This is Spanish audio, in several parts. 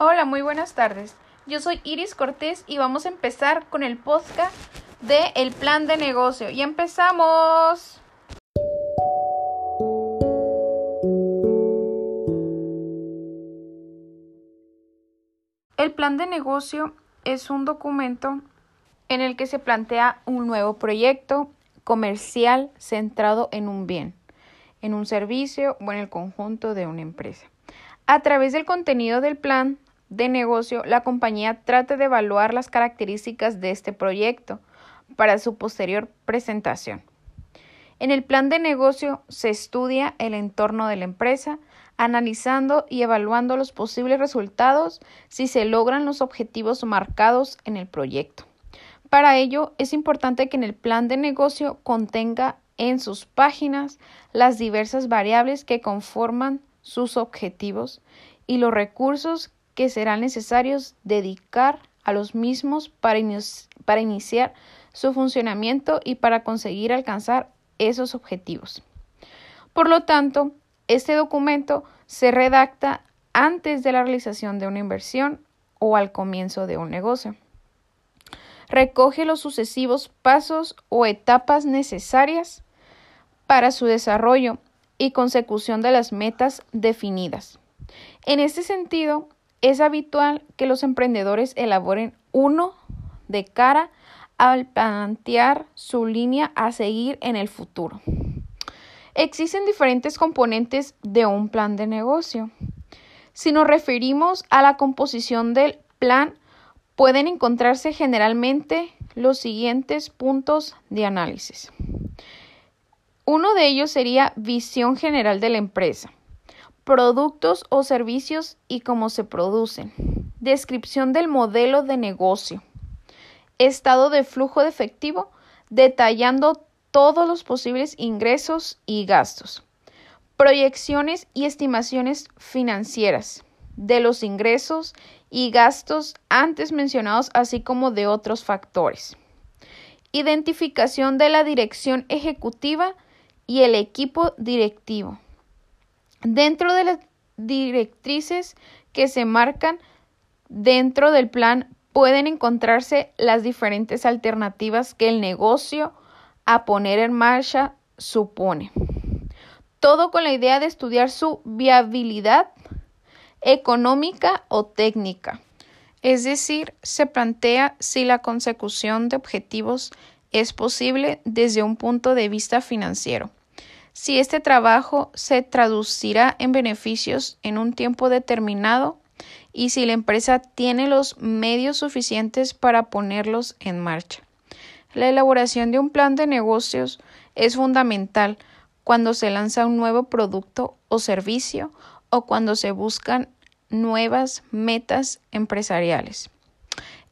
Hola, muy buenas tardes. Yo soy Iris Cortés y vamos a empezar con el podcast de El Plan de Negocio. Y empezamos. El plan de negocio es un documento en el que se plantea un nuevo proyecto comercial centrado en un bien, en un servicio o en el conjunto de una empresa. A través del contenido del plan de negocio, la compañía trata de evaluar las características de este proyecto para su posterior presentación. En el plan de negocio se estudia el entorno de la empresa, analizando y evaluando los posibles resultados si se logran los objetivos marcados en el proyecto. Para ello, es importante que en el plan de negocio contenga en sus páginas las diversas variables que conforman sus objetivos y los recursos que serán necesarios dedicar a los mismos para, para iniciar su funcionamiento y para conseguir alcanzar esos objetivos. Por lo tanto, este documento se redacta antes de la realización de una inversión o al comienzo de un negocio. Recoge los sucesivos pasos o etapas necesarias para su desarrollo y consecución de las metas definidas. En este sentido, es habitual que los emprendedores elaboren uno de cara al plantear su línea a seguir en el futuro. Existen diferentes componentes de un plan de negocio. Si nos referimos a la composición del plan, pueden encontrarse generalmente los siguientes puntos de análisis. Uno de ellos sería visión general de la empresa, productos o servicios y cómo se producen, descripción del modelo de negocio, estado de flujo de efectivo, detallando todos los posibles ingresos y gastos, proyecciones y estimaciones financieras de los ingresos y gastos antes mencionados, así como de otros factores. Identificación de la dirección ejecutiva y el equipo directivo. Dentro de las directrices que se marcan dentro del plan pueden encontrarse las diferentes alternativas que el negocio a poner en marcha supone. Todo con la idea de estudiar su viabilidad económica o técnica. Es decir, se plantea si la consecución de objetivos es posible desde un punto de vista financiero. Si este trabajo se traducirá en beneficios en un tiempo determinado y si la empresa tiene los medios suficientes para ponerlos en marcha. La elaboración de un plan de negocios es fundamental cuando se lanza un nuevo producto o servicio o cuando se buscan nuevas metas empresariales.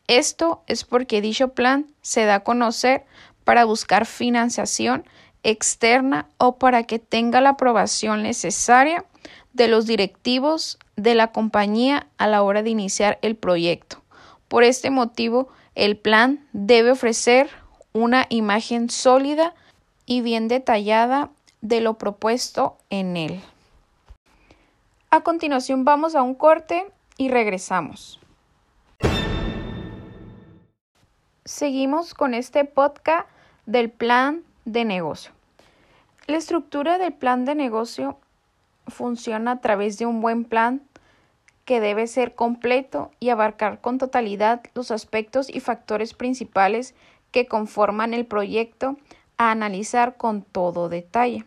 Esto es porque dicho plan se da a conocer para buscar financiación externa o para que tenga la aprobación necesaria de los directivos de la compañía a la hora de iniciar el proyecto. Por este motivo, el plan debe ofrecer una imagen sólida y bien detallada de lo propuesto en él. A continuación vamos a un corte y regresamos. Seguimos con este podcast del plan de negocio. La estructura del plan de negocio funciona a través de un buen plan que debe ser completo y abarcar con totalidad los aspectos y factores principales que conforman el proyecto a analizar con todo detalle.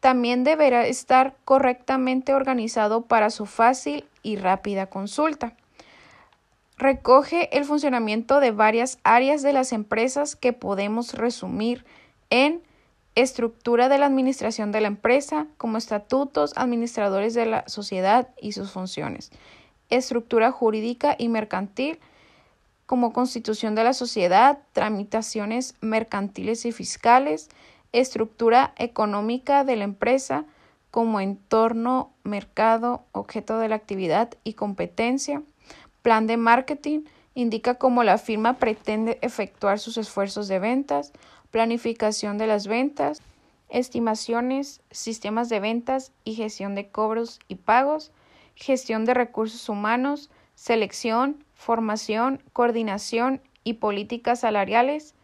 También deberá estar correctamente organizado para su fácil y rápida consulta. Recoge el funcionamiento de varias áreas de las empresas que podemos resumir en estructura de la administración de la empresa, como estatutos, administradores de la sociedad y sus funciones, estructura jurídica y mercantil, como constitución de la sociedad, tramitaciones mercantiles y fiscales, estructura económica de la empresa como entorno, mercado, objeto de la actividad y competencia. Plan de marketing indica cómo la firma pretende efectuar sus esfuerzos de ventas, planificación de las ventas, estimaciones, sistemas de ventas y gestión de cobros y pagos, gestión de recursos humanos, selección, formación, coordinación y políticas salariales,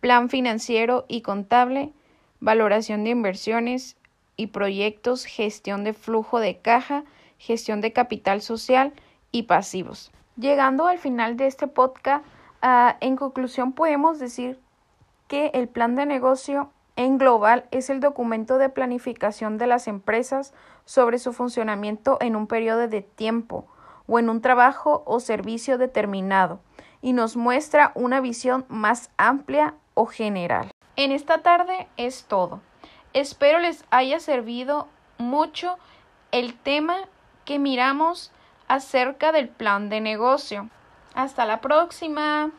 plan financiero y contable, valoración de inversiones y proyectos, gestión de flujo de caja, gestión de capital social y pasivos. Llegando al final de este podcast, uh, en conclusión podemos decir que el plan de negocio en global es el documento de planificación de las empresas sobre su funcionamiento en un periodo de tiempo o en un trabajo o servicio determinado y nos muestra una visión más amplia o general. En esta tarde es todo. Espero les haya servido mucho el tema que miramos acerca del plan de negocio. Hasta la próxima.